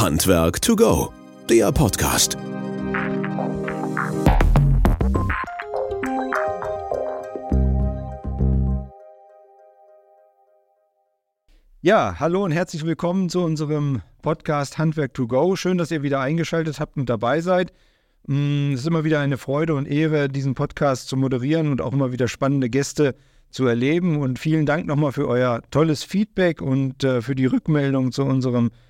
Handwerk to go, der Podcast. Ja, hallo und herzlich willkommen zu unserem Podcast Handwerk to go. Schön, dass ihr wieder eingeschaltet habt und dabei seid. Mm, es ist immer wieder eine Freude und Ehre, diesen Podcast zu moderieren und auch immer wieder spannende Gäste zu erleben. Und vielen Dank nochmal für euer tolles Feedback und äh, für die Rückmeldung zu unserem Podcast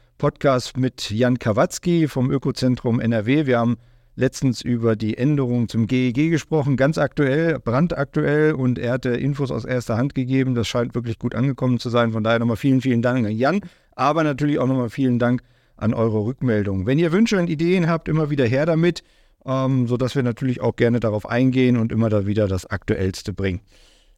mit Jan Kawatzki vom Ökozentrum NRW. Wir haben letztens über die Änderung zum GEG gesprochen, ganz aktuell, brandaktuell und er hatte Infos aus erster Hand gegeben. Das scheint wirklich gut angekommen zu sein. Von daher nochmal vielen, vielen Dank an Jan, aber natürlich auch nochmal vielen Dank an eure Rückmeldung. Wenn ihr Wünsche und Ideen habt, immer wieder her damit, ähm, sodass wir natürlich auch gerne darauf eingehen und immer da wieder das Aktuellste bringen.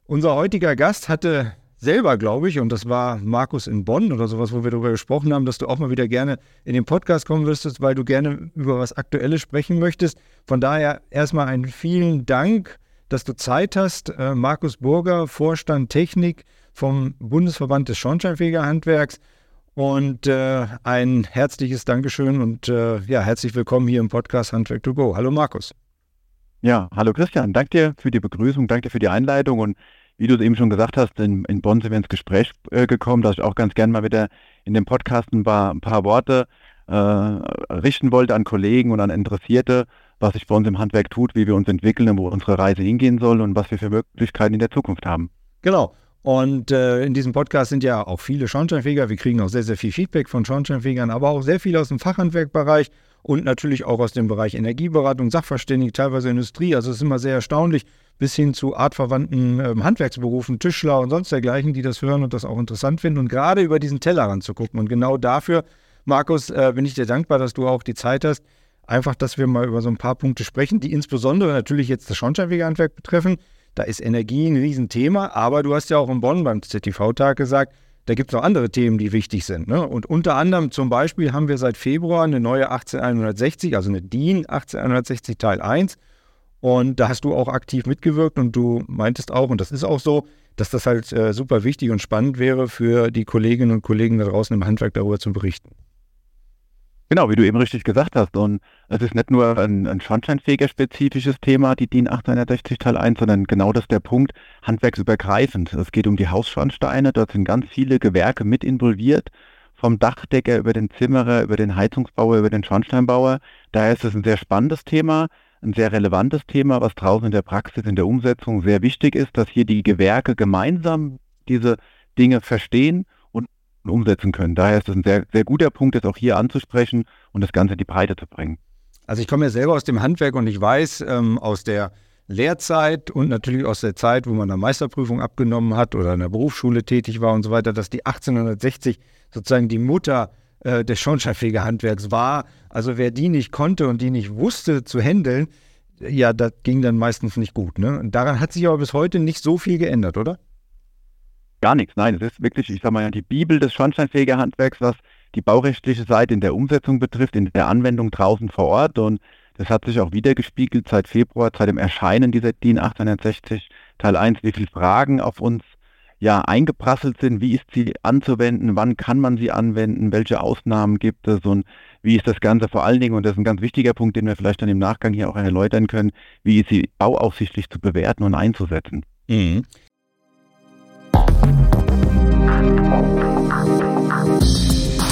Unser heutiger Gast hatte selber, glaube ich, und das war Markus in Bonn oder sowas, wo wir darüber gesprochen haben, dass du auch mal wieder gerne in den Podcast kommen wirst, weil du gerne über was Aktuelles sprechen möchtest. Von daher erstmal einen vielen Dank, dass du Zeit hast. Äh, Markus Burger, Vorstand Technik vom Bundesverband des Schornsteinfegerhandwerks. Und äh, ein herzliches Dankeschön und äh, ja, herzlich willkommen hier im Podcast Handwerk to Go. Hallo Markus. Ja, hallo Christian. Danke dir für die Begrüßung, danke dir für die Einleitung und wie du es eben schon gesagt hast, in, in Bonn sind wir ins Gespräch äh, gekommen, dass ich auch ganz gerne mal wieder in dem Podcast ein paar, ein paar Worte äh, richten wollte an Kollegen und an Interessierte, was sich bei uns im Handwerk tut, wie wir uns entwickeln und wo unsere Reise hingehen soll und was wir für Möglichkeiten in der Zukunft haben. Genau. Und äh, in diesem Podcast sind ja auch viele Schornsteinfeger. Wir kriegen auch sehr, sehr viel Feedback von Schornsteinfegern, aber auch sehr viel aus dem Fachhandwerkbereich und natürlich auch aus dem Bereich Energieberatung, Sachverständigen, teilweise Industrie. Also es ist immer sehr erstaunlich, bis hin zu artverwandten ähm, Handwerksberufen, Tischler und sonst dergleichen, die das hören und das auch interessant finden und gerade über diesen Tellerrand zu gucken. Und genau dafür, Markus, äh, bin ich dir dankbar, dass du auch die Zeit hast, einfach, dass wir mal über so ein paar Punkte sprechen, die insbesondere natürlich jetzt das Schornsteinfegerhandwerk betreffen. Da ist Energie ein Riesenthema, aber du hast ja auch in Bonn beim ZTV-Tag gesagt, da gibt es noch andere Themen, die wichtig sind. Ne? Und unter anderem zum Beispiel haben wir seit Februar eine neue 18160, also eine DIN 18160 Teil 1 und da hast du auch aktiv mitgewirkt und du meintest auch, und das ist auch so, dass das halt äh, super wichtig und spannend wäre für die Kolleginnen und Kollegen da draußen im Handwerk darüber zu berichten. Genau, wie du eben richtig gesagt hast. Und es ist nicht nur ein, ein schornsteinfeger-spezifisches Thema, die DIN 860 Teil 1, sondern genau das ist der Punkt, handwerksübergreifend. Es geht um die Hausschornsteine, dort sind ganz viele Gewerke mit involviert, vom Dachdecker über den Zimmerer, über den Heizungsbauer, über den Schornsteinbauer. Daher ist es ein sehr spannendes Thema ein sehr relevantes Thema, was draußen in der Praxis, in der Umsetzung sehr wichtig ist, dass hier die Gewerke gemeinsam diese Dinge verstehen und umsetzen können. Daher ist es ein sehr, sehr guter Punkt, das auch hier anzusprechen und das Ganze in die Breite zu bringen. Also ich komme ja selber aus dem Handwerk und ich weiß ähm, aus der Lehrzeit und natürlich aus der Zeit, wo man eine Meisterprüfung abgenommen hat oder in der Berufsschule tätig war und so weiter, dass die 1860 sozusagen die Mutter äh, des Schornsteinfegerhandwerks war. Also wer die nicht konnte und die nicht wusste zu handeln, ja, das ging dann meistens nicht gut. Ne? Und daran hat sich aber bis heute nicht so viel geändert, oder? Gar nichts, nein. Es ist wirklich, ich sage mal, die Bibel des Schornsteinfegerhandwerks, was die baurechtliche Seite in der Umsetzung betrifft, in der Anwendung draußen vor Ort. Und das hat sich auch wiedergespiegelt seit Februar, seit dem Erscheinen dieser DIN 860 Teil 1, wie viele Fragen auf uns ja eingeprasselt sind, wie ist sie anzuwenden, wann kann man sie anwenden, welche Ausnahmen gibt es und wie ist das Ganze vor allen Dingen, und das ist ein ganz wichtiger Punkt, den wir vielleicht dann im Nachgang hier auch erläutern können, wie ist sie bauaufsichtlich zu bewerten und einzusetzen. Mhm.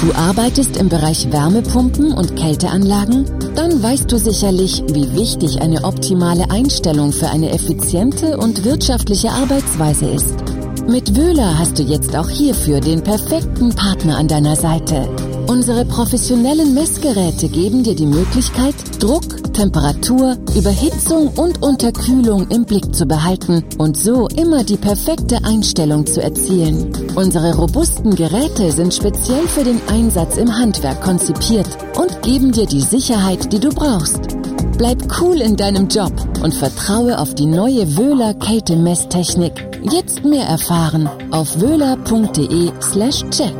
Du arbeitest im Bereich Wärmepumpen und Kälteanlagen? Dann weißt du sicherlich, wie wichtig eine optimale Einstellung für eine effiziente und wirtschaftliche Arbeitsweise ist. Mit Wöhler hast du jetzt auch hierfür den perfekten Partner an deiner Seite. Unsere professionellen Messgeräte geben dir die Möglichkeit, Druck, Temperatur, Überhitzung und Unterkühlung im Blick zu behalten und so immer die perfekte Einstellung zu erzielen. Unsere robusten Geräte sind speziell für den Einsatz im Handwerk konzipiert und geben dir die Sicherheit, die du brauchst. Bleib cool in deinem Job und vertraue auf die neue Wöhler Kältemesstechnik Jetzt mehr erfahren auf wöhler.de slash check.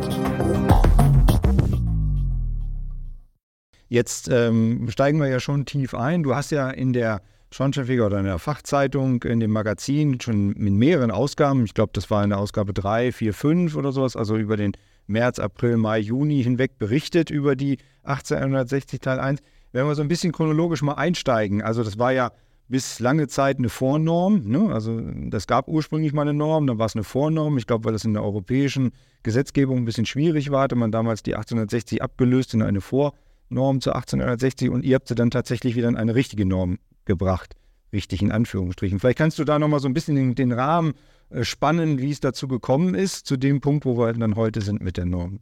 Jetzt ähm, steigen wir ja schon tief ein. Du hast ja in der Schornsteinfeger oder in der Fachzeitung, in dem Magazin schon mit mehreren Ausgaben, ich glaube, das war in der Ausgabe 3, 4, 5 oder sowas, also über den März, April, Mai, Juni hinweg berichtet über die 18160 Teil 1. Wenn wir so ein bisschen chronologisch mal einsteigen, also das war ja bis lange Zeit eine Vornorm. Ne? Also das gab ursprünglich mal eine Norm, dann war es eine Vornorm. Ich glaube, weil das in der europäischen Gesetzgebung ein bisschen schwierig war, hatte man damals die 1860 abgelöst in eine Vornorm zu 1860 und ihr habt sie dann tatsächlich wieder in eine richtige Norm gebracht. Richtig in Anführungsstrichen. Vielleicht kannst du da nochmal so ein bisschen den, den Rahmen äh, spannen, wie es dazu gekommen ist, zu dem Punkt, wo wir dann heute sind mit der Norm.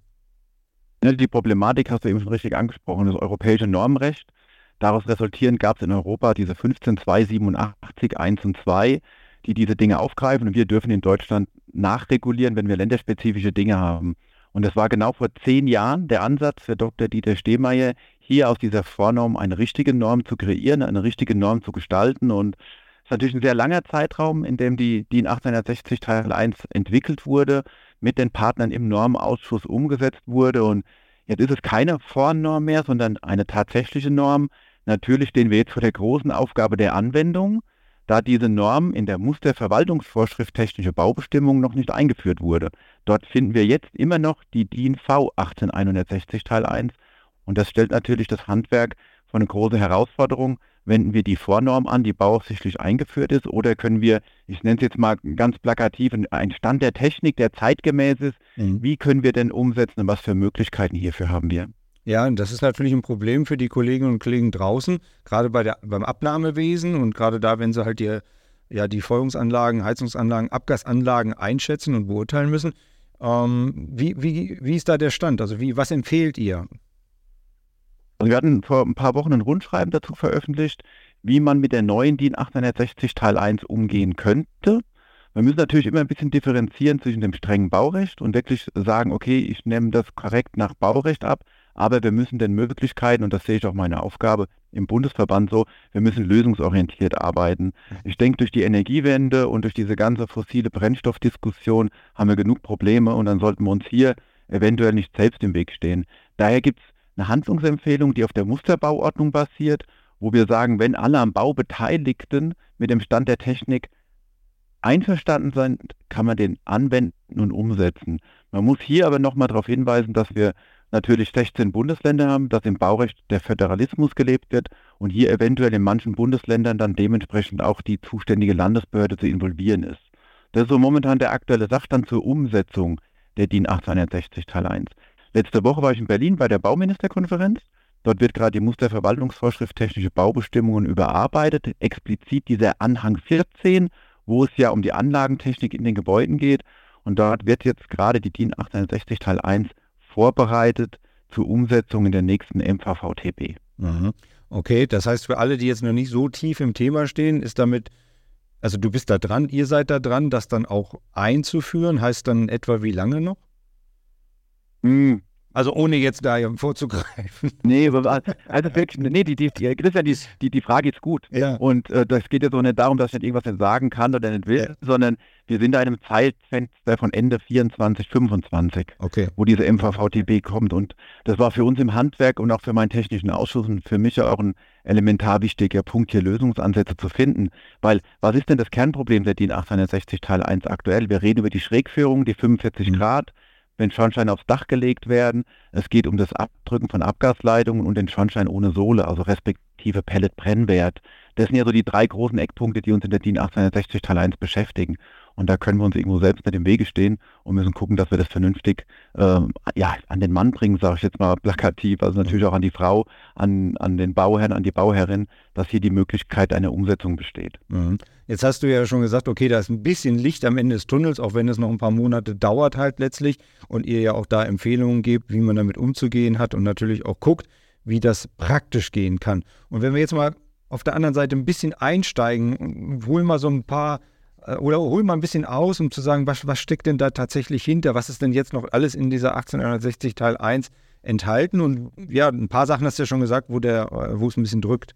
Die Problematik hast du eben schon richtig angesprochen, das europäische Normrecht Daraus resultierend gab es in Europa diese 15287 1 und 2, die diese Dinge aufgreifen und wir dürfen in Deutschland nachregulieren, wenn wir länderspezifische Dinge haben. Und das war genau vor zehn Jahren der Ansatz für Dr. Dieter Stehmeier, hier aus dieser Vornorm eine richtige Norm zu kreieren, eine richtige Norm zu gestalten. Und es ist natürlich ein sehr langer Zeitraum, in dem die DIN 1860 Teil 1 entwickelt wurde, mit den Partnern im Normausschuss umgesetzt wurde. Und jetzt ist es keine Vornorm mehr, sondern eine tatsächliche Norm, Natürlich stehen wir jetzt vor der großen Aufgabe der Anwendung, da diese Norm in der Musterverwaltungsvorschrift technische Baubestimmungen noch nicht eingeführt wurde. Dort finden wir jetzt immer noch die DIN V 18160 Teil 1 und das stellt natürlich das Handwerk vor eine große Herausforderung. Wenden wir die Vornorm an, die bauaufsichtlich eingeführt ist, oder können wir, ich nenne es jetzt mal ganz plakativ, einen Stand der Technik, der zeitgemäß ist, mhm. wie können wir denn umsetzen und was für Möglichkeiten hierfür haben wir? Ja, und das ist natürlich ein Problem für die Kolleginnen und Kollegen draußen, gerade bei der, beim Abnahmewesen und gerade da, wenn sie halt die, ja, die Feuerungsanlagen, Heizungsanlagen, Abgasanlagen einschätzen und beurteilen müssen. Ähm, wie, wie, wie ist da der Stand? Also wie, was empfehlt ihr? Also wir hatten vor ein paar Wochen ein Rundschreiben dazu veröffentlicht, wie man mit der neuen DIN 860 Teil 1 umgehen könnte. Wir müssen natürlich immer ein bisschen differenzieren zwischen dem strengen Baurecht und wirklich sagen, okay, ich nehme das korrekt nach Baurecht ab aber wir müssen den Möglichkeiten, und das sehe ich auch meine Aufgabe im Bundesverband so, wir müssen lösungsorientiert arbeiten. Ich denke, durch die Energiewende und durch diese ganze fossile Brennstoffdiskussion haben wir genug Probleme und dann sollten wir uns hier eventuell nicht selbst im Weg stehen. Daher gibt es eine Handlungsempfehlung, die auf der Musterbauordnung basiert, wo wir sagen, wenn alle am Bau Beteiligten mit dem Stand der Technik einverstanden sind, kann man den anwenden und umsetzen. Man muss hier aber nochmal darauf hinweisen, dass wir natürlich 16 Bundesländer haben, dass im Baurecht der Föderalismus gelebt wird und hier eventuell in manchen Bundesländern dann dementsprechend auch die zuständige Landesbehörde zu involvieren ist. Das ist so momentan der aktuelle Sachstand zur Umsetzung der DIN 1860 Teil 1. Letzte Woche war ich in Berlin bei der Bauministerkonferenz. Dort wird gerade die Musterverwaltungsvorschrift technische Baubestimmungen überarbeitet, explizit dieser Anhang 14, wo es ja um die Anlagentechnik in den Gebäuden geht. Und dort wird jetzt gerade die DIN 1860 Teil 1 vorbereitet zur Umsetzung in der nächsten MVVTB. Mhm. Okay, das heißt für alle, die jetzt noch nicht so tief im Thema stehen, ist damit, also du bist da dran, ihr seid da dran, das dann auch einzuführen, heißt dann etwa wie lange noch? Also ohne jetzt da vorzugreifen. Nee, also wirklich, nee, die, die, Christian, die, die, die Frage ist gut. Ja. Und äh, das geht ja so nicht darum, dass ich nicht irgendwas nicht sagen kann oder nicht will, ja. sondern wir sind da in einem Zeitfenster von Ende 24, 25, okay. wo diese MVVTB kommt. Und das war für uns im Handwerk und auch für meinen technischen Ausschuss und für mich auch ein elementar wichtiger Punkt, hier Lösungsansätze zu finden. Weil, was ist denn das Kernproblem der DIN 860 Teil 1 aktuell? Wir reden über die Schrägführung, die 45 mhm. Grad wenn Schornsteine aufs Dach gelegt werden. Es geht um das Abdrücken von Abgasleitungen und den Schornstein ohne Sohle, also respektive Pelletbrennwert. Das sind ja so die drei großen Eckpunkte, die uns in der DIN 860 Teil 1 beschäftigen. Und da können wir uns irgendwo selbst nicht im Wege stehen und müssen gucken, dass wir das vernünftig äh, ja, an den Mann bringen, sage ich jetzt mal plakativ, also natürlich auch an die Frau, an, an den Bauherrn, an die Bauherrin, dass hier die Möglichkeit einer Umsetzung besteht. Mhm. Jetzt hast du ja schon gesagt, okay, da ist ein bisschen Licht am Ende des Tunnels, auch wenn es noch ein paar Monate dauert halt letztlich und ihr ja auch da Empfehlungen gebt, wie man damit umzugehen hat und natürlich auch guckt, wie das praktisch gehen kann. Und wenn wir jetzt mal auf der anderen Seite ein bisschen einsteigen, holen wir so ein paar oder hol mal ein bisschen aus, um zu sagen, was, was steckt denn da tatsächlich hinter? Was ist denn jetzt noch alles in dieser 1860 Teil 1 enthalten? Und ja, ein paar Sachen hast du ja schon gesagt, wo, der, äh, wo es ein bisschen drückt.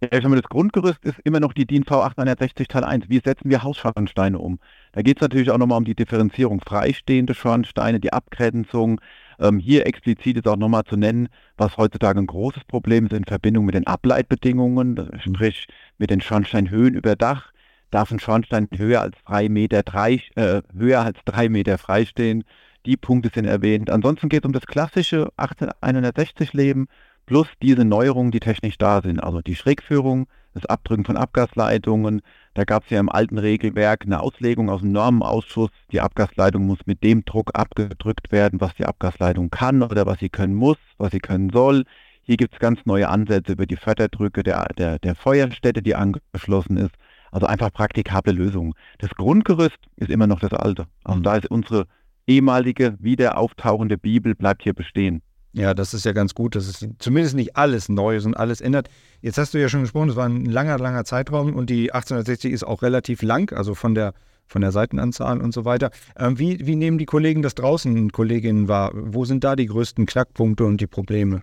Ja, das Grundgerüst ist immer noch die DIN V 860 Teil 1. Wie setzen wir Hausschornsteine um? Da geht es natürlich auch nochmal um die Differenzierung freistehende Schornsteine, die Abgrenzung. Ähm, hier explizit ist auch nochmal zu nennen, was heutzutage ein großes Problem ist in Verbindung mit den Ableitbedingungen, sprich mit den Schornsteinhöhen über Dach darf ein Schornstein höher als drei Meter, drei, äh, höher als drei Meter freistehen. die Punkte sind erwähnt. Ansonsten geht es um das klassische 18160-Leben plus diese Neuerungen, die technisch da sind. Also die Schrägführung, das Abdrücken von Abgasleitungen. Da gab es ja im alten Regelwerk eine Auslegung aus dem Normenausschuss. Die Abgasleitung muss mit dem Druck abgedrückt werden, was die Abgasleitung kann oder was sie können muss, was sie können soll. Hier gibt es ganz neue Ansätze über die Förderdrücke der, der, der Feuerstätte, die angeschlossen ist. Also einfach praktikable Lösungen. Das Grundgerüst ist immer noch das alte. Also mhm. da ist unsere ehemalige, wieder auftauchende Bibel bleibt hier bestehen. Ja, das ist ja ganz gut, dass es zumindest nicht alles Neues und alles ändert. Jetzt hast du ja schon gesprochen, es war ein langer, langer Zeitraum und die 1860 ist auch relativ lang, also von der, von der Seitenanzahl und so weiter. Ähm, wie, wie nehmen die Kollegen das draußen, Kolleginnen wahr? Wo sind da die größten Knackpunkte und die Probleme?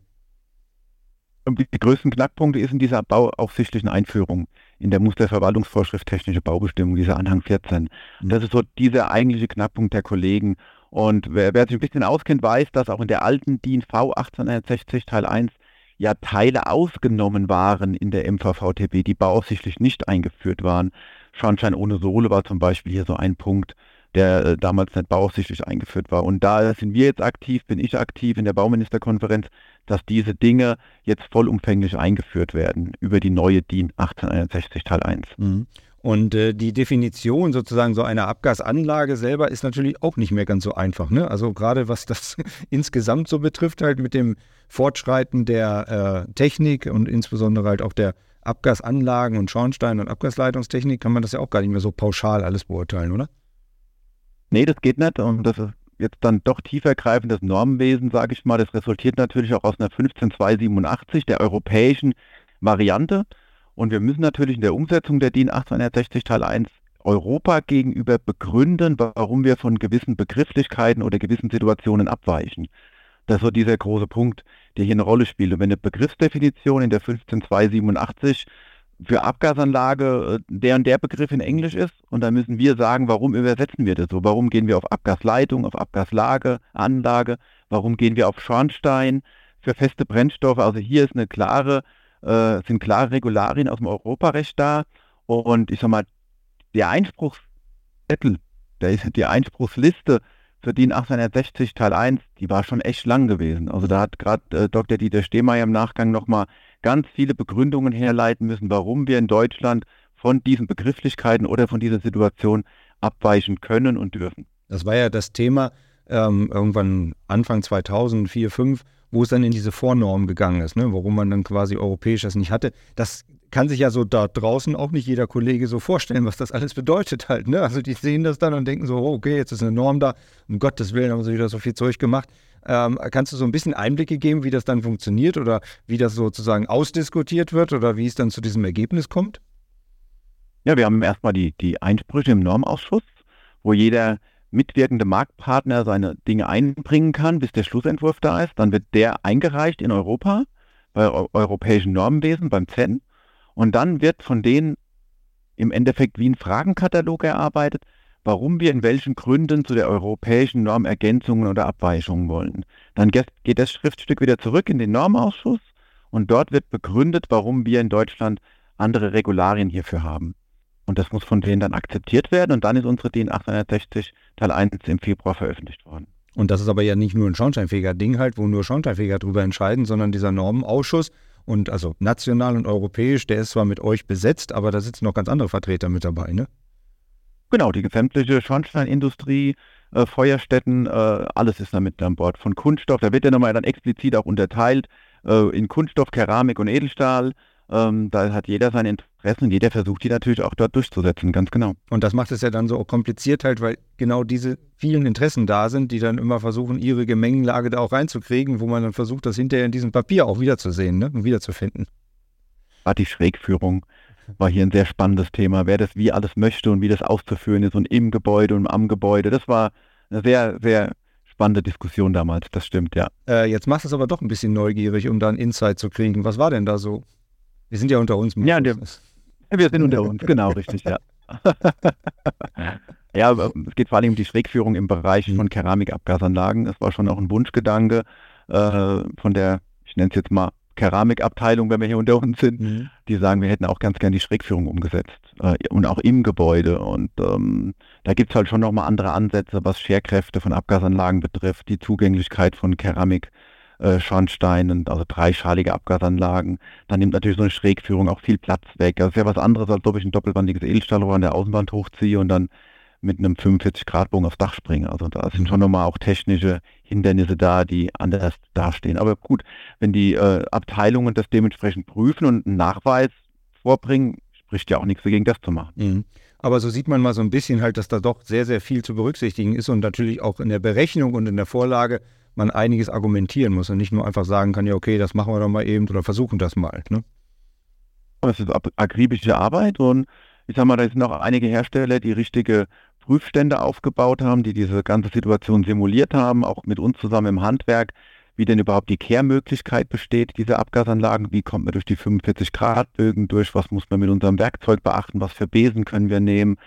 Die größten Knackpunkte ist in dieser bauaufsichtlichen Einführung in der Musterverwaltungsvorschrift technische Baubestimmung, dieser Anhang 14. Und das ist so dieser eigentliche Knackpunkt der Kollegen. Und wer, wer, sich ein bisschen auskennt, weiß, dass auch in der alten DIN V 1860 Teil 1 ja Teile ausgenommen waren in der MVVTB, die bauaufsichtlich nicht eingeführt waren. Schornstein ohne Sohle war zum Beispiel hier so ein Punkt, der äh, damals nicht bauaufsichtlich eingeführt war. Und da sind wir jetzt aktiv, bin ich aktiv in der Bauministerkonferenz, dass diese Dinge jetzt vollumfänglich eingeführt werden über die neue DIN 1861 Teil 1. Mhm. Und äh, die Definition sozusagen so einer Abgasanlage selber ist natürlich auch nicht mehr ganz so einfach. Ne? Also gerade was das insgesamt so betrifft, halt mit dem Fortschreiten der äh, Technik und insbesondere halt auch der Abgasanlagen und Schornstein- und Abgasleitungstechnik, kann man das ja auch gar nicht mehr so pauschal alles beurteilen, oder? Nee, das geht nicht. Und das ist jetzt dann doch tiefergreifendes Normenwesen, sage ich mal. Das resultiert natürlich auch aus einer 15287 der europäischen Variante. Und wir müssen natürlich in der Umsetzung der DIN 1860 Teil 1 Europa gegenüber begründen, warum wir von gewissen Begrifflichkeiten oder gewissen Situationen abweichen. Das ist so dieser große Punkt, der hier eine Rolle spielt. Und wenn eine Begriffsdefinition in der 15287 für Abgasanlage äh, der und der Begriff in Englisch ist und dann müssen wir sagen, warum übersetzen wir das so? Warum gehen wir auf Abgasleitung, auf Abgaslage, Anlage? Warum gehen wir auf Schornstein für feste Brennstoffe? Also hier ist eine klare, äh, sind klare Regularien aus dem Europarecht da und ich sag mal, der Einspruchszettel, der ist die Einspruchsliste für DIN 1860 Teil 1, die war schon echt lang gewesen. Also da hat gerade äh, Dr. Dieter Stehmeier im Nachgang nochmal ganz viele Begründungen herleiten müssen, warum wir in Deutschland von diesen Begrifflichkeiten oder von dieser Situation abweichen können und dürfen. Das war ja das Thema ähm, irgendwann Anfang 2000, 2004, 2005, wo es dann in diese Vornorm gegangen ist, ne? warum man dann quasi europäisch das nicht hatte. Das kann sich ja so da draußen auch nicht jeder Kollege so vorstellen, was das alles bedeutet halt. Ne? Also die sehen das dann und denken so, oh, okay, jetzt ist eine Norm da, um Gottes Willen haben sie wieder so viel Zeug gemacht. Ähm, kannst du so ein bisschen Einblicke geben, wie das dann funktioniert oder wie das sozusagen ausdiskutiert wird oder wie es dann zu diesem Ergebnis kommt? Ja, wir haben erstmal die, die Einsprüche im Normausschuss, wo jeder mitwirkende Marktpartner seine Dinge einbringen kann, bis der Schlussentwurf da ist. Dann wird der eingereicht in Europa, bei europäischen Normenwesen, beim CEN. Und dann wird von denen im Endeffekt wie ein Fragenkatalog erarbeitet, warum wir in welchen Gründen zu der europäischen Norm Ergänzungen oder Abweichungen wollen. Dann geht das Schriftstück wieder zurück in den Normausschuss und dort wird begründet, warum wir in Deutschland andere Regularien hierfür haben. Und das muss von denen dann akzeptiert werden und dann ist unsere DIN 860 Teil 1 im Februar veröffentlicht worden. Und das ist aber ja nicht nur ein schornsteinfähiger Ding halt, wo nur Schornsteinfeger drüber entscheiden, sondern dieser Normenausschuss und also national und europäisch, der ist zwar mit euch besetzt, aber da sitzen noch ganz andere Vertreter mit dabei, ne? Genau, die sämtliche Schornsteinindustrie, äh, Feuerstätten, äh, alles ist da mit an Bord. Von Kunststoff, da wird ja nochmal dann explizit auch unterteilt äh, in Kunststoff, Keramik und Edelstahl. Ähm, da hat jeder seine Interessen und jeder versucht die natürlich auch dort durchzusetzen, ganz genau. Und das macht es ja dann so kompliziert halt, weil genau diese vielen Interessen da sind, die dann immer versuchen, ihre Gemengenlage da auch reinzukriegen, wo man dann versucht, das hinterher in diesem Papier auch wiederzusehen ne? und wiederzufinden. War die Schrägführung war hier ein sehr spannendes Thema, wer das wie alles möchte und wie das auszuführen ist und im Gebäude und am Gebäude. Das war eine sehr, sehr spannende Diskussion damals, das stimmt, ja. Äh, jetzt machst du es aber doch ein bisschen neugierig, um da einen Insight zu kriegen. Was war denn da so? Wir sind ja unter uns. Ja, der, wir sind unter uns, genau, richtig, ja. ja, es geht vor allem um die Schrägführung im Bereich mhm. von Keramikabgasanlagen. Das war schon auch ein Wunschgedanke äh, von der, ich nenne es jetzt mal Keramikabteilung, wenn wir hier unter uns sind, mhm. die sagen, wir hätten auch ganz gern die Schrägführung umgesetzt äh, und auch im Gebäude. Und ähm, da gibt es halt schon nochmal andere Ansätze, was Scherkräfte von Abgasanlagen betrifft, die Zugänglichkeit von Keramik. Äh, Schornsteinen, also dreischalige Abgasanlagen. Dann nimmt natürlich so eine Schrägführung auch viel Platz weg. Das ist ja was anderes, als ob ich ein doppelwandiges Edelstahlrohr an der Außenwand hochziehe und dann mit einem 45-Grad-Bogen aufs Dach springe. Also da sind schon nochmal auch technische Hindernisse da, die anders dastehen. Aber gut, wenn die äh, Abteilungen das dementsprechend prüfen und einen Nachweis vorbringen, spricht ja auch nichts dagegen, das zu machen. Mhm. Aber so sieht man mal so ein bisschen halt, dass da doch sehr, sehr viel zu berücksichtigen ist und natürlich auch in der Berechnung und in der Vorlage man einiges argumentieren muss und nicht nur einfach sagen kann, ja, okay, das machen wir doch mal eben oder versuchen das mal. Ne? Das ist akribische Arbeit und ich sag mal, da sind noch einige Hersteller, die richtige Prüfstände aufgebaut haben, die diese ganze Situation simuliert haben, auch mit uns zusammen im Handwerk, wie denn überhaupt die Kehrmöglichkeit besteht, diese Abgasanlagen, wie kommt man durch die 45 Grad Bögen durch, was muss man mit unserem Werkzeug beachten, was für Besen können wir nehmen.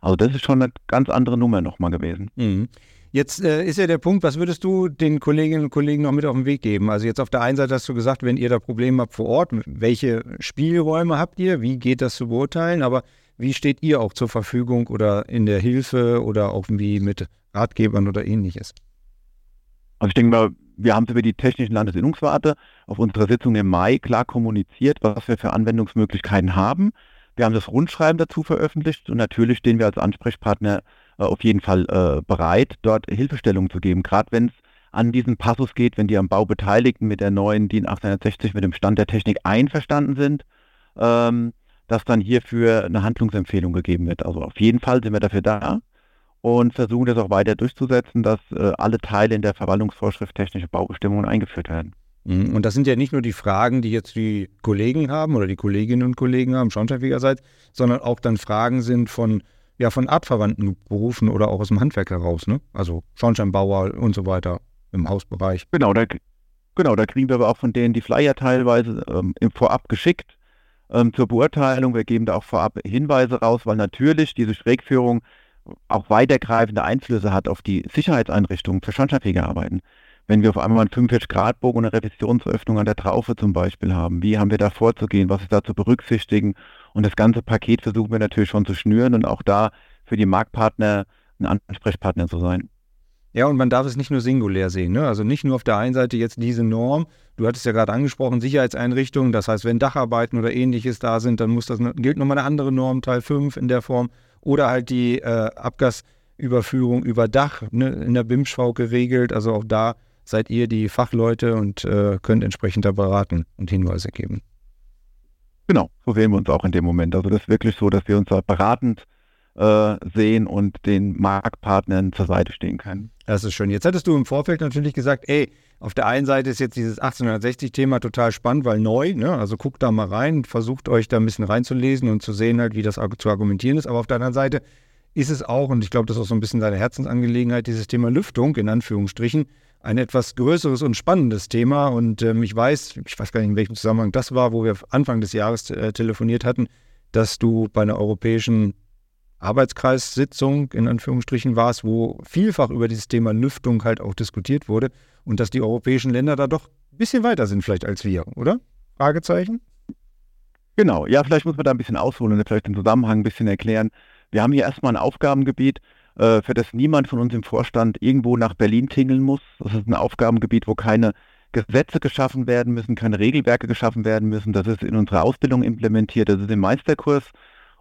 Also das ist schon eine ganz andere Nummer nochmal gewesen. Mhm. Jetzt äh, ist ja der Punkt, was würdest du den Kolleginnen und Kollegen noch mit auf den Weg geben? Also jetzt auf der einen Seite hast du gesagt, wenn ihr da Probleme habt vor Ort, welche Spielräume habt ihr? Wie geht das zu beurteilen? Aber wie steht ihr auch zur Verfügung oder in der Hilfe oder auch wie mit Ratgebern oder ähnliches? Also ich denke mal, wir haben es über die technischen Landesinnungswarte auf unserer Sitzung im Mai klar kommuniziert, was wir für Anwendungsmöglichkeiten haben. Wir haben das Rundschreiben dazu veröffentlicht und natürlich stehen wir als Ansprechpartner auf jeden Fall äh, bereit, dort Hilfestellung zu geben, gerade wenn es an diesen Passus geht, wenn die am Bau Beteiligten mit der neuen DIN 860 mit dem Stand der Technik einverstanden sind, ähm, dass dann hierfür eine Handlungsempfehlung gegeben wird. Also auf jeden Fall sind wir dafür da und versuchen das auch weiter durchzusetzen, dass äh, alle Teile in der Verwaltungsvorschrift technische Baubestimmungen eingeführt werden. Mhm. Und das sind ja nicht nur die Fragen, die jetzt die Kollegen haben oder die Kolleginnen und Kollegen haben, Schornsteinfegerseits, sondern auch dann Fragen sind von ja von artverwandten Berufen oder auch aus dem Handwerk heraus, ne? Also Schornsteinbauer und so weiter im Hausbereich. Genau, da, genau, da kriegen wir aber auch von denen die Flyer teilweise ähm, vorab geschickt ähm, zur Beurteilung. Wir geben da auch vorab Hinweise raus, weil natürlich diese Schrägführung auch weitergreifende Einflüsse hat auf die Sicherheitseinrichtungen für Schornsteinfegerarbeiten. Wenn wir auf einmal einen 45-Grad-Bogen und eine Revisionsöffnung an der Traufe zum Beispiel haben, wie haben wir da vorzugehen, was ist da zu berücksichtigen und das ganze Paket versuchen wir natürlich schon zu schnüren und auch da für die Marktpartner ein Ansprechpartner zu sein. Ja, und man darf es nicht nur singulär sehen. Ne? Also nicht nur auf der einen Seite jetzt diese Norm. Du hattest ja gerade angesprochen, Sicherheitseinrichtungen. Das heißt, wenn Dacharbeiten oder ähnliches da sind, dann muss das, gilt nochmal eine andere Norm, Teil 5 in der Form. Oder halt die äh, Abgasüberführung über Dach ne, in der BIMSCHV geregelt. Also auch da seid ihr die Fachleute und äh, könnt entsprechend da beraten und Hinweise geben. Genau, so sehen wir uns auch in dem Moment. Also das ist wirklich so, dass wir uns da beratend äh, sehen und den Marktpartnern zur Seite stehen können. Das ist schön. Jetzt hattest du im Vorfeld natürlich gesagt, ey, auf der einen Seite ist jetzt dieses 1860-Thema total spannend, weil neu, ne? also guckt da mal rein, versucht euch da ein bisschen reinzulesen und zu sehen halt, wie das zu argumentieren ist. Aber auf der anderen Seite ist es auch, und ich glaube, das ist auch so ein bisschen seine Herzensangelegenheit, dieses Thema Lüftung, in Anführungsstrichen, ein etwas größeres und spannendes Thema. Und ähm, ich weiß, ich weiß gar nicht, in welchem Zusammenhang das war, wo wir Anfang des Jahres äh, telefoniert hatten, dass du bei einer europäischen Arbeitskreissitzung in Anführungsstrichen warst, wo vielfach über dieses Thema Lüftung halt auch diskutiert wurde und dass die europäischen Länder da doch ein bisschen weiter sind vielleicht als wir, oder? Fragezeichen? Genau, ja, vielleicht muss man da ein bisschen ausholen und vielleicht den Zusammenhang ein bisschen erklären. Wir haben hier erstmal ein Aufgabengebiet, äh, für das niemand von uns im Vorstand irgendwo nach Berlin tingeln muss. Das ist ein Aufgabengebiet, wo keine Gesetze geschaffen werden müssen, keine Regelwerke geschaffen werden müssen. Das ist in unserer Ausbildung implementiert, das ist im Meisterkurs.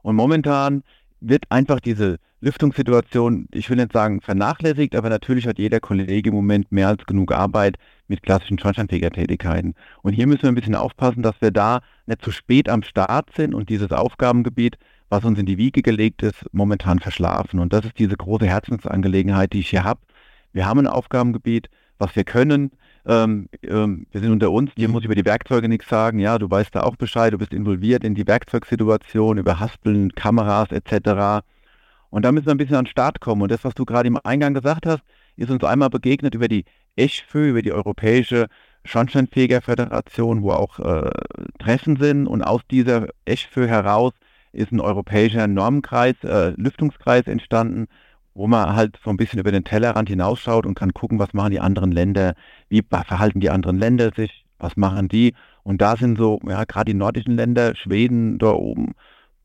Und momentan wird einfach diese Lüftungssituation, ich will nicht sagen vernachlässigt, aber natürlich hat jeder Kollege im Moment mehr als genug Arbeit mit klassischen Schornsteinfegertätigkeiten. Und hier müssen wir ein bisschen aufpassen, dass wir da nicht zu spät am Start sind und dieses Aufgabengebiet was uns in die Wiege gelegt ist, momentan verschlafen. Und das ist diese große Herzensangelegenheit, die ich hier habe. Wir haben ein Aufgabengebiet, was wir können. Ähm, ähm, wir sind unter uns, hier muss ich über die Werkzeuge nichts sagen. Ja, du weißt da auch Bescheid, du bist involviert in die Werkzeugsituation, über Haspeln, Kameras etc. Und da müssen wir ein bisschen an den Start kommen. Und das, was du gerade im Eingang gesagt hast, ist uns einmal begegnet über die ECHFÖ, über die Europäische Schornsteinfegerföderation, wo auch äh, Treffen sind. Und aus dieser ECHFÖ heraus ist ein europäischer Normenkreis, äh, Lüftungskreis entstanden, wo man halt so ein bisschen über den Tellerrand hinausschaut und kann gucken, was machen die anderen Länder, wie verhalten die anderen Länder sich, was machen die. Und da sind so, ja, gerade die nordischen Länder, Schweden da oben,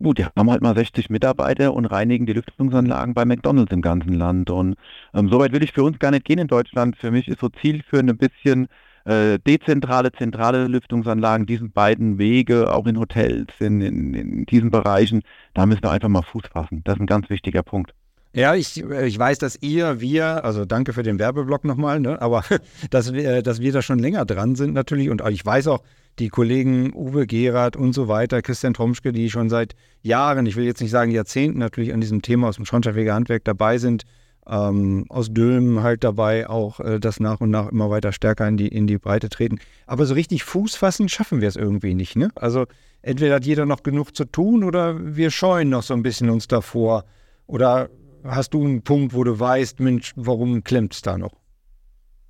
gut, die haben halt mal 60 Mitarbeiter und reinigen die Lüftungsanlagen bei McDonalds im ganzen Land. Und ähm, so weit will ich für uns gar nicht gehen in Deutschland. Für mich ist so zielführend ein bisschen äh, dezentrale, zentrale Lüftungsanlagen, diesen beiden Wege, auch in Hotels, in, in, in diesen Bereichen, da müssen wir einfach mal Fuß fassen. Das ist ein ganz wichtiger Punkt. Ja, ich, ich weiß, dass ihr, wir, also danke für den Werbeblock nochmal, ne, aber dass wir, dass wir da schon länger dran sind natürlich und ich weiß auch, die Kollegen Uwe Gerard und so weiter, Christian Tromschke, die schon seit Jahren, ich will jetzt nicht sagen Jahrzehnten natürlich an diesem Thema aus dem Schornsteinfeger Handwerk dabei sind, ähm, aus Dülmen halt dabei auch äh, das nach und nach immer weiter stärker in die, in die Breite treten. Aber so richtig Fuß fassen schaffen wir es irgendwie nicht. Ne? Also entweder hat jeder noch genug zu tun oder wir scheuen noch so ein bisschen uns davor. Oder hast du einen Punkt, wo du weißt, Mensch, warum klemmt es da noch?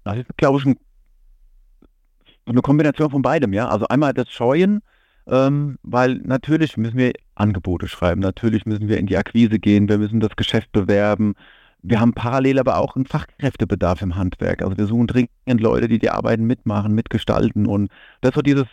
Das ist, glaube ich, ein, eine Kombination von beidem, ja. Also einmal das Scheuen, ähm, weil natürlich müssen wir Angebote schreiben, natürlich müssen wir in die Akquise gehen, wir müssen das Geschäft bewerben, wir haben parallel aber auch einen Fachkräftebedarf im Handwerk. Also wir suchen dringend Leute, die die Arbeiten mitmachen, mitgestalten und das ist so dieses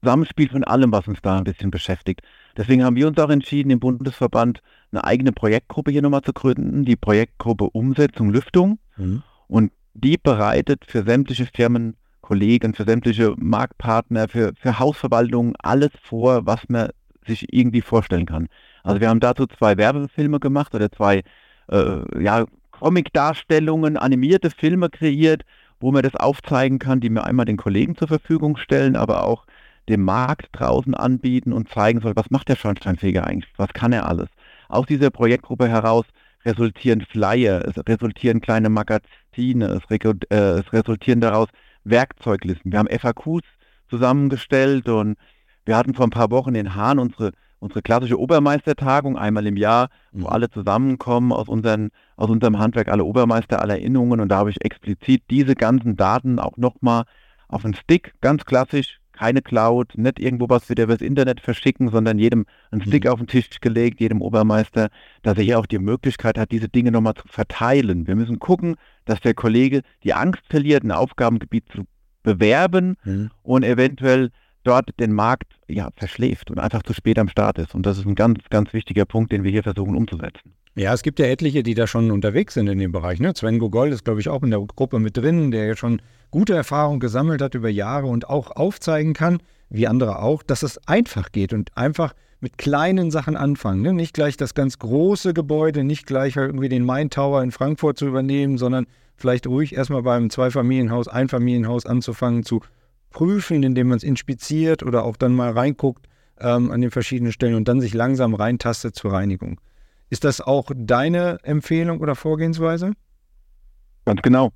Zusammenspiel von allem, was uns da ein bisschen beschäftigt. Deswegen haben wir uns auch entschieden, im Bundesverband eine eigene Projektgruppe hier nochmal zu gründen, die Projektgruppe Umsetzung Lüftung. Mhm. Und die bereitet für sämtliche Firmen, Kollegen, für sämtliche Marktpartner, für, für Hausverwaltungen alles vor, was man sich irgendwie vorstellen kann. Also wir haben dazu zwei Werbefilme gemacht oder zwei äh, ja, Comic-Darstellungen, animierte Filme kreiert, wo man das aufzeigen kann, die mir einmal den Kollegen zur Verfügung stellen, aber auch dem Markt draußen anbieten und zeigen soll, was macht der Schornsteinfeger eigentlich, was kann er alles. Aus dieser Projektgruppe heraus resultieren Flyer, es resultieren kleine Magazine, es, äh, es resultieren daraus Werkzeuglisten. Wir haben FAQs zusammengestellt und wir hatten vor ein paar Wochen in Hahn unsere unsere klassische Obermeistertagung einmal im Jahr, wo mhm. alle zusammenkommen aus, unseren, aus unserem Handwerk, alle Obermeister alle Erinnerungen. Und da habe ich explizit diese ganzen Daten auch nochmal auf einen Stick, ganz klassisch, keine Cloud, nicht irgendwo was wieder übers Internet verschicken, sondern jedem einen Stick mhm. auf den Tisch gelegt, jedem Obermeister, dass er hier auch die Möglichkeit hat, diese Dinge nochmal zu verteilen. Wir müssen gucken, dass der Kollege die Angst verliert, ein Aufgabengebiet zu bewerben mhm. und eventuell dort den Markt ja, verschläft und einfach zu spät am Start ist. Und das ist ein ganz, ganz wichtiger Punkt, den wir hier versuchen umzusetzen. Ja, es gibt ja etliche, die da schon unterwegs sind in dem Bereich. Ne? Sven Gogol ist, glaube ich, auch in der Gruppe mit drin, der ja schon gute Erfahrung gesammelt hat über Jahre und auch aufzeigen kann, wie andere auch, dass es einfach geht und einfach mit kleinen Sachen anfangen. Ne? Nicht gleich das ganz große Gebäude, nicht gleich irgendwie den Main Tower in Frankfurt zu übernehmen, sondern vielleicht ruhig erstmal beim Zweifamilienhaus, Einfamilienhaus anzufangen zu prüfen, indem man es inspiziert oder auch dann mal reinguckt ähm, an den verschiedenen Stellen und dann sich langsam reintastet zur Reinigung. Ist das auch deine Empfehlung oder Vorgehensweise? Ganz genau.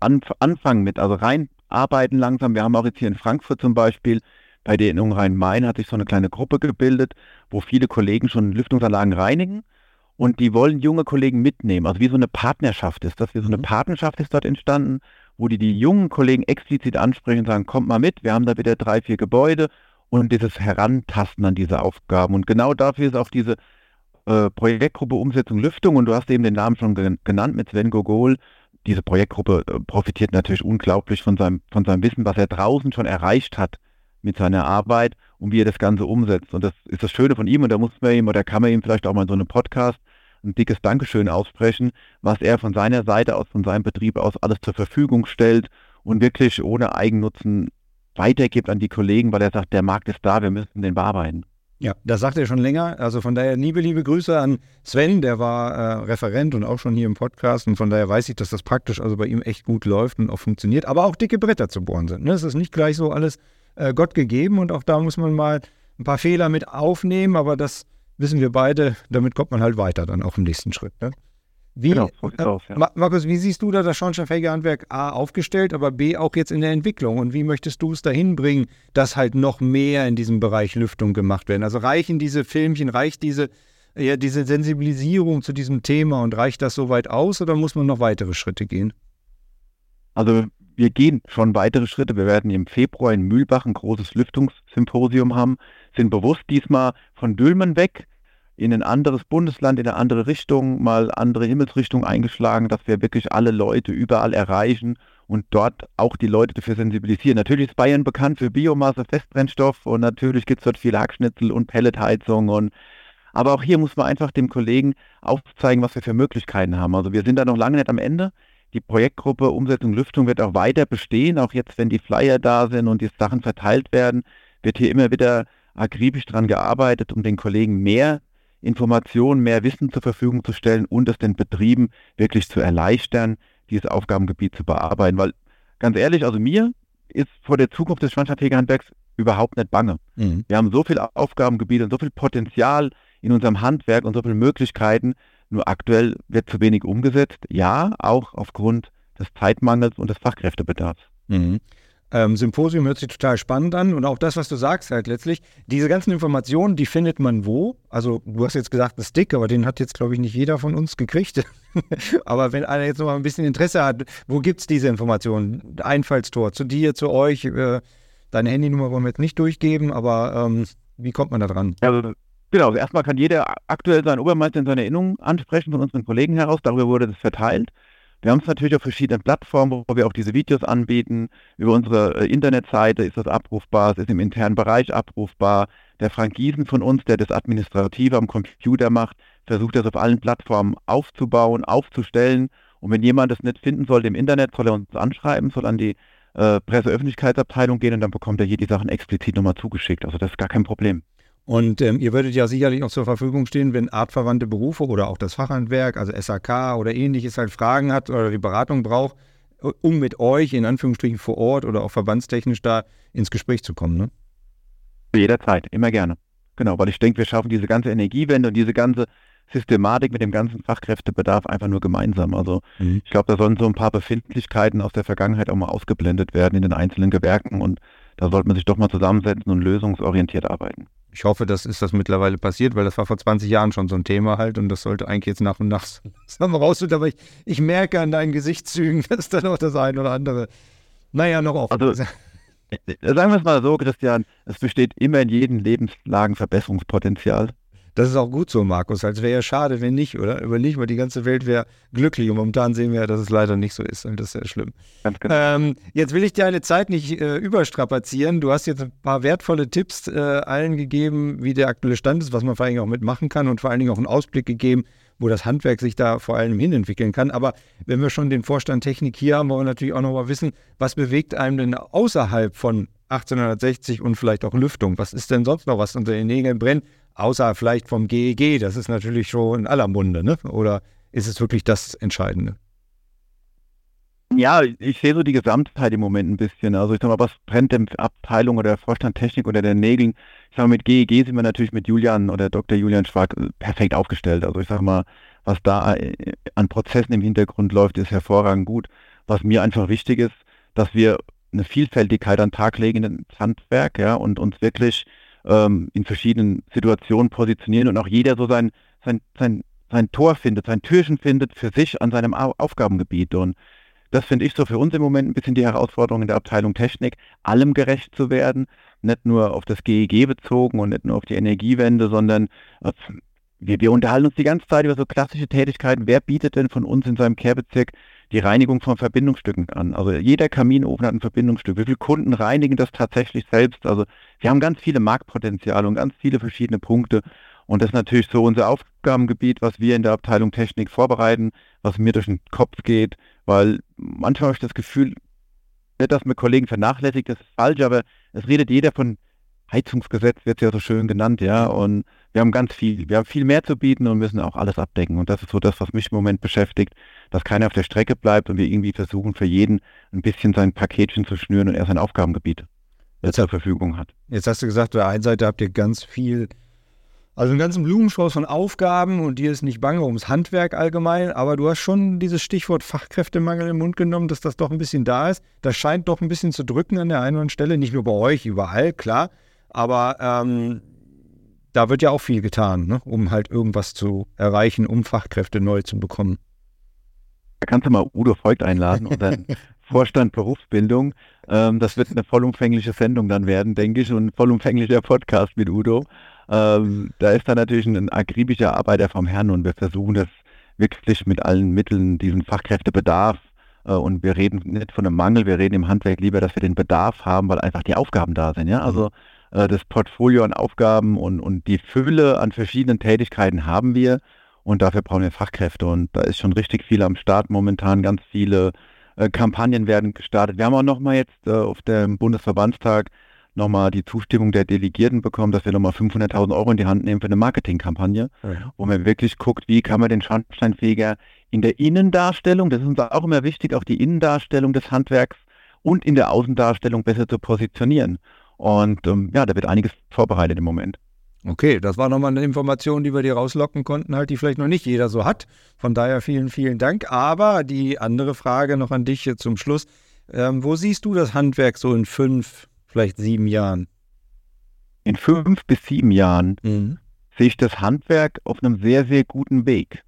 Anf anfangen mit, also reinarbeiten langsam. Wir haben auch jetzt hier in Frankfurt zum Beispiel bei der Erinnerung Rhein-Main hat sich so eine kleine Gruppe gebildet, wo viele Kollegen schon Lüftungsanlagen reinigen und die wollen junge Kollegen mitnehmen. Also wie so eine Partnerschaft ist das, wie so eine mhm. Partnerschaft ist dort entstanden wo die die jungen Kollegen explizit ansprechen und sagen, kommt mal mit, wir haben da wieder drei, vier Gebäude und dieses Herantasten an diese Aufgaben. Und genau dafür ist auch diese äh, Projektgruppe Umsetzung Lüftung und du hast eben den Namen schon genannt mit Sven Gogol. Diese Projektgruppe äh, profitiert natürlich unglaublich von seinem, von seinem Wissen, was er draußen schon erreicht hat mit seiner Arbeit und wie er das Ganze umsetzt. Und das ist das Schöne von ihm und da muss man ihm oder kann man ihm vielleicht auch mal in so einem Podcast ein dickes Dankeschön aussprechen, was er von seiner Seite aus, von seinem Betrieb aus alles zur Verfügung stellt und wirklich ohne Eigennutzen weitergibt an die Kollegen, weil er sagt, der Markt ist da, wir müssen den bearbeiten. Ja, das sagt er schon länger. Also von daher liebe, liebe Grüße an Sven, der war äh, Referent und auch schon hier im Podcast. Und von daher weiß ich, dass das praktisch also bei ihm echt gut läuft und auch funktioniert. Aber auch dicke Bretter zu bohren sind. Ne? Es ist nicht gleich so alles äh, Gott gegeben und auch da muss man mal ein paar Fehler mit aufnehmen. Aber das wissen wir beide, damit kommt man halt weiter dann auch im nächsten Schritt. Ne? Wie, genau, äh, aus, ja. Markus, wie siehst du da das Schornsteinfeger Handwerk A aufgestellt, aber B auch jetzt in der Entwicklung? Und wie möchtest du es dahin bringen, dass halt noch mehr in diesem Bereich Lüftung gemacht werden? Also reichen diese Filmchen, reicht diese, ja, diese Sensibilisierung zu diesem Thema und reicht das soweit aus oder muss man noch weitere Schritte gehen? Also wir gehen schon weitere Schritte. Wir werden im Februar in Mühlbach ein großes Lüftungssymposium haben, sind bewusst diesmal von Dülmen weg in ein anderes Bundesland, in eine andere Richtung, mal andere Himmelsrichtung eingeschlagen, dass wir wirklich alle Leute überall erreichen und dort auch die Leute dafür sensibilisieren. Natürlich ist Bayern bekannt für Biomasse, Festbrennstoff und natürlich gibt es dort viel Hackschnitzel und Pelletheizung und aber auch hier muss man einfach dem Kollegen aufzeigen, was wir für Möglichkeiten haben. Also wir sind da noch lange nicht am Ende. Die Projektgruppe Umsetzung Lüftung wird auch weiter bestehen, auch jetzt, wenn die Flyer da sind und die Sachen verteilt werden, wird hier immer wieder akribisch daran gearbeitet, um den Kollegen mehr Informationen, mehr Wissen zur Verfügung zu stellen und es den Betrieben wirklich zu erleichtern, dieses Aufgabengebiet zu bearbeiten. Weil ganz ehrlich, also mir ist vor der Zukunft des Schornsteinfegerhandwerks überhaupt nicht bange. Mhm. Wir haben so viel Aufgabengebiete und so viel Potenzial in unserem Handwerk und so viele Möglichkeiten, nur aktuell wird zu wenig umgesetzt. Ja, auch aufgrund des Zeitmangels und des Fachkräftebedarfs. Mhm. Ähm, Symposium hört sich total spannend an und auch das, was du sagst halt letztlich, diese ganzen Informationen, die findet man wo? Also du hast jetzt gesagt, ein Stick, aber den hat jetzt, glaube ich, nicht jeder von uns gekriegt. aber wenn einer jetzt noch mal ein bisschen Interesse hat, wo gibt es diese Informationen? Einfallstor zu dir, zu euch? Äh, deine Handynummer wollen wir jetzt nicht durchgeben, aber ähm, wie kommt man da dran? Also, genau, erstmal kann jeder aktuell seinen Obermeister in seiner Erinnerung ansprechen von unseren Kollegen heraus, darüber wurde das verteilt. Wir haben es natürlich auf verschiedenen Plattformen, wo wir auch diese Videos anbieten. Über unsere äh, Internetseite ist das abrufbar, es ist im internen Bereich abrufbar. Der Frank Giesen von uns, der das Administrative am Computer macht, versucht das auf allen Plattformen aufzubauen, aufzustellen. Und wenn jemand das nicht finden sollte im Internet, soll er uns anschreiben, soll an die äh, Presseöffentlichkeitsabteilung gehen und dann bekommt er hier die Sachen explizit nochmal zugeschickt. Also das ist gar kein Problem. Und ähm, ihr würdet ja sicherlich auch zur Verfügung stehen, wenn artverwandte Berufe oder auch das Fachhandwerk, also SAK oder ähnliches halt Fragen hat oder die Beratung braucht, um mit euch in Anführungsstrichen vor Ort oder auch verbandstechnisch da ins Gespräch zu kommen. Ne? Jederzeit, immer gerne. Genau, weil ich denke, wir schaffen diese ganze Energiewende und diese ganze Systematik mit dem ganzen Fachkräftebedarf einfach nur gemeinsam. Also mhm. ich glaube, da sollen so ein paar Befindlichkeiten aus der Vergangenheit auch mal ausgeblendet werden in den einzelnen Gewerken und da sollte man sich doch mal zusammensetzen und lösungsorientiert arbeiten ich hoffe, das ist das mittlerweile passiert, weil das war vor 20 Jahren schon so ein Thema halt und das sollte eigentlich jetzt nach und nach raus. Aber ich, ich merke an deinen Gesichtszügen, dass da noch das eine oder andere, naja, noch offen also, ist. Sagen wir es mal so, Christian, es besteht immer in jedem Lebenslagen Verbesserungspotenzial. Das ist auch gut so, Markus. Als wäre ja schade, wenn nicht, oder? Überleg mal, die ganze Welt wäre glücklich. Und momentan sehen wir ja, dass es leider nicht so ist. Und das ist sehr schlimm. Ganz genau. Ähm, jetzt will ich deine Zeit nicht äh, überstrapazieren. Du hast jetzt ein paar wertvolle Tipps äh, allen gegeben, wie der aktuelle Stand ist, was man vor allem auch mitmachen kann und vor allen Dingen auch einen Ausblick gegeben, wo das Handwerk sich da vor allem hin entwickeln kann. Aber wenn wir schon den Vorstand Technik hier haben, wollen wir natürlich auch noch mal wissen, was bewegt einem denn außerhalb von 1860 und vielleicht auch Lüftung? Was ist denn sonst noch, was unter den Nägeln brennt? Außer vielleicht vom GEG, das ist natürlich schon in aller Munde, ne? Oder ist es wirklich das Entscheidende? Ja, ich sehe so die Gesamtheit im Moment ein bisschen. Also ich sag mal, was brennt denn Abteilung oder Vorstand Technik oder der Nägeln? Ich sag mal, mit GEG sind wir natürlich mit Julian oder Dr. Julian Schwarz äh, perfekt aufgestellt. Also ich sag mal, was da äh, an Prozessen im Hintergrund läuft, ist hervorragend gut. Was mir einfach wichtig ist, dass wir eine Vielfältigkeit an Tag legen ins Handwerk, ja, und uns wirklich ähm, in verschiedenen Situationen positionieren und auch jeder so sein, sein, sein, sein Tor findet, sein Türchen findet für sich an seinem Aufgabengebiet. Und das finde ich so für uns im Moment ein bisschen die Herausforderung in der Abteilung Technik, allem gerecht zu werden, nicht nur auf das GEG bezogen und nicht nur auf die Energiewende, sondern äh, wir, wir unterhalten uns die ganze Zeit über so klassische Tätigkeiten. Wer bietet denn von uns in seinem Kehrbezirk die Reinigung von Verbindungsstücken an. Also jeder Kaminofen hat ein Verbindungsstück. Wie viele Kunden reinigen das tatsächlich selbst? Also wir haben ganz viele Marktpotenziale und ganz viele verschiedene Punkte. Und das ist natürlich so unser Aufgabengebiet, was wir in der Abteilung Technik vorbereiten, was mir durch den Kopf geht, weil manchmal habe ich das Gefühl, nicht, dass mir Kollegen vernachlässigt, das ist falsch, aber es redet jeder von Heizungsgesetz, wird es ja so schön genannt, ja, und wir haben ganz viel, wir haben viel mehr zu bieten und müssen auch alles abdecken. Und das ist so das, was mich im Moment beschäftigt, dass keiner auf der Strecke bleibt und wir irgendwie versuchen, für jeden ein bisschen sein Paketchen zu schnüren und er sein Aufgabengebiet jetzt, zur Verfügung hat. Jetzt hast du gesagt, auf der einen Seite habt ihr ganz viel, also einen ganzen Blumenstrauß von Aufgaben und dir ist nicht bange ums Handwerk allgemein, aber du hast schon dieses Stichwort Fachkräftemangel im Mund genommen, dass das doch ein bisschen da ist. Das scheint doch ein bisschen zu drücken an der einen oder anderen Stelle, nicht nur bei euch, überall, klar. Aber ähm, da wird ja auch viel getan, ne? um halt irgendwas zu erreichen, um Fachkräfte neu zu bekommen. Da kannst du mal Udo Voigt einladen, unseren Vorstand Berufsbildung. Ähm, das wird eine vollumfängliche Sendung dann werden, denke ich, und ein vollumfänglicher Podcast mit Udo. Ähm, da ist dann natürlich ein akribischer Arbeiter vom Herrn und wir versuchen das wirklich mit allen Mitteln, diesen Fachkräftebedarf Äh, und wir reden nicht von einem Mangel, wir reden im Handwerk lieber, dass wir den Bedarf haben, weil einfach die Aufgaben da sind. Ja? Also mhm. äh, das Portfolio an Aufgaben und, und die Fülle an verschiedenen Tätigkeiten haben wir und dafür brauchen wir Fachkräfte und da ist schon richtig viel am Start momentan, ganz viele äh, Kampagnen werden gestartet. Wir haben auch nochmal jetzt äh, auf dem Bundesverbandstag nochmal die Zustimmung der Delegierten bekommen, dass wir nochmal 500.000 Euro in die Hand nehmen für eine Marketingkampagne, ja. wo man wirklich guckt, wie kann man den Schornsteinfeger in der Innendarstellung, das ist uns auch immer wichtig, auch die Innendarstellung des Handwerks und in der Außendarstellung besser zu positionieren. Und ähm, ja, da wird einiges vorbereitet im Moment. Okay, das war nochmal eine Information, die wir dir rauslocken konnten, halt, die vielleicht noch nicht jeder so hat. Von daher vielen, vielen Dank. Aber die andere Frage noch an dich zum Schluss. Ähm, wo siehst du das Handwerk so in fünf, vielleicht sieben Jahren? In fünf bis sieben Jahren mhm. sehe ich das Handwerk auf einem sehr, sehr guten Weg.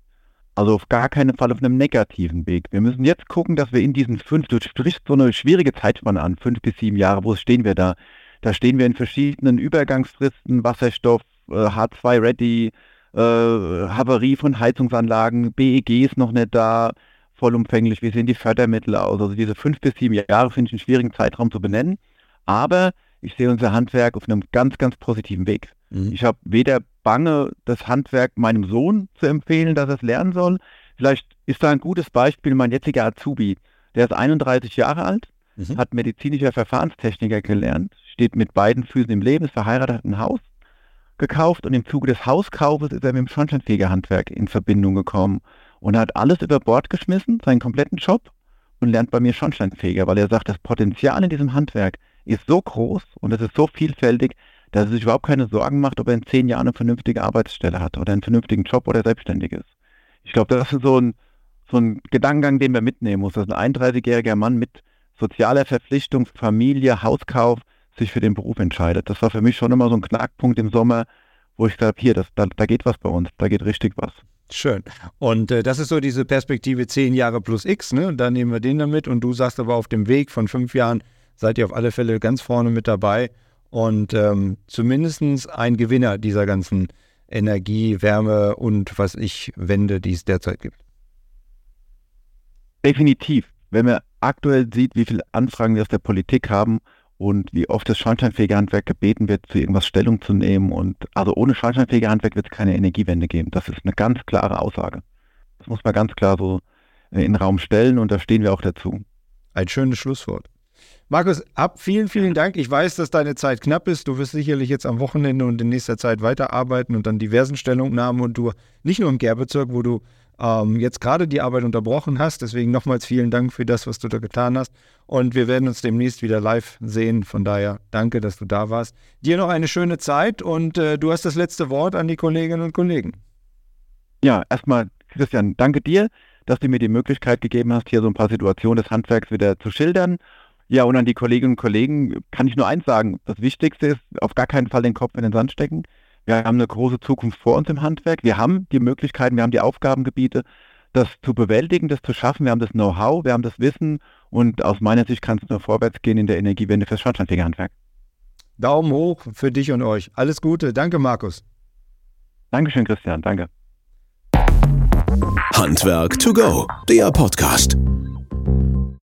Also auf gar keinen Fall auf einem negativen Weg. Wir müssen jetzt gucken, dass wir in diesen fünf, du sprichst so eine schwierige Zeitspanne an, fünf bis sieben Jahre, wo stehen wir da? Da stehen wir in verschiedenen Übergangsfristen, Wasserstoff, H2 äh, ready, äh, Havarie von Heizungsanlagen, BEG ist noch nicht da, vollumfänglich, wie sehen die Fördermittel aus? Also diese fünf bis sieben Jahre finde ich einen schwierigen Zeitraum zu benennen, aber ich sehe unser Handwerk auf einem ganz, ganz positiven Weg. Mhm. Ich habe weder Bange, das Handwerk meinem Sohn zu empfehlen, dass er es lernen soll. Vielleicht ist da ein gutes Beispiel mein jetziger Azubi. Der ist 31 Jahre alt, mhm. hat medizinischer Verfahrenstechniker gelernt, steht mit beiden Füßen im Leben, ist verheiratet, hat ein Haus gekauft und im Zuge des Hauskaufes ist er mit dem Schornsteinfegerhandwerk in Verbindung gekommen und hat alles über Bord geschmissen, seinen kompletten Job und lernt bei mir Schornsteinfeger, weil er sagt, das Potenzial in diesem Handwerk ist so groß und es ist so vielfältig, dass er sich überhaupt keine Sorgen macht, ob er in zehn Jahren eine vernünftige Arbeitsstelle hat oder einen vernünftigen Job oder selbstständig ist. Ich glaube, das ist so ein, so ein Gedankengang, den man mitnehmen muss, dass ein 31-jähriger Mann mit sozialer Verpflichtung, Familie, Hauskauf sich für den Beruf entscheidet. Das war für mich schon immer so ein Knackpunkt im Sommer, wo ich habe, hier, das, da, da geht was bei uns, da geht richtig was. Schön. Und äh, das ist so diese Perspektive zehn Jahre plus X, ne? Und dann nehmen wir den damit und du sagst aber auf dem Weg von fünf Jahren seid ihr auf alle Fälle ganz vorne mit dabei und ähm, zumindest ein Gewinner dieser ganzen Energie, Wärme und was ich Wende, die es derzeit gibt. Definitiv. Wenn man aktuell sieht, wie viele Anfragen wir aus der Politik haben und wie oft das Schornsteinfegerhandwerk gebeten wird, zu irgendwas Stellung zu nehmen. Und also ohne Schornsteinfegerhandwerk wird es keine Energiewende geben. Das ist eine ganz klare Aussage. Das muss man ganz klar so äh, in den Raum stellen und da stehen wir auch dazu. Ein schönes Schlusswort. Markus, ab vielen, vielen Dank. Ich weiß, dass deine Zeit knapp ist. Du wirst sicherlich jetzt am Wochenende und in nächster Zeit weiterarbeiten und dann diversen Stellungnahmen und du nicht nur im Gärbezirk, wo du ähm, jetzt gerade die Arbeit unterbrochen hast. Deswegen nochmals vielen Dank für das, was du da getan hast. Und wir werden uns demnächst wieder live sehen. Von daher danke, dass du da warst. Dir noch eine schöne Zeit und äh, du hast das letzte Wort an die Kolleginnen und Kollegen. Ja, erstmal, Christian, danke dir, dass du mir die Möglichkeit gegeben hast, hier so ein paar Situationen des Handwerks wieder zu schildern. Ja, und an die Kolleginnen und Kollegen kann ich nur eins sagen. Das Wichtigste ist, auf gar keinen Fall den Kopf in den Sand stecken. Wir haben eine große Zukunft vor uns im Handwerk. Wir haben die Möglichkeiten, wir haben die Aufgabengebiete, das zu bewältigen, das zu schaffen. Wir haben das Know-how, wir haben das Wissen und aus meiner Sicht kann es nur vorwärts gehen in der Energiewende fürs Schornsteinfegerhandwerk. Daumen hoch für dich und euch. Alles Gute. Danke, Markus. Dankeschön, Christian. Danke. Handwerk to go, der Podcast.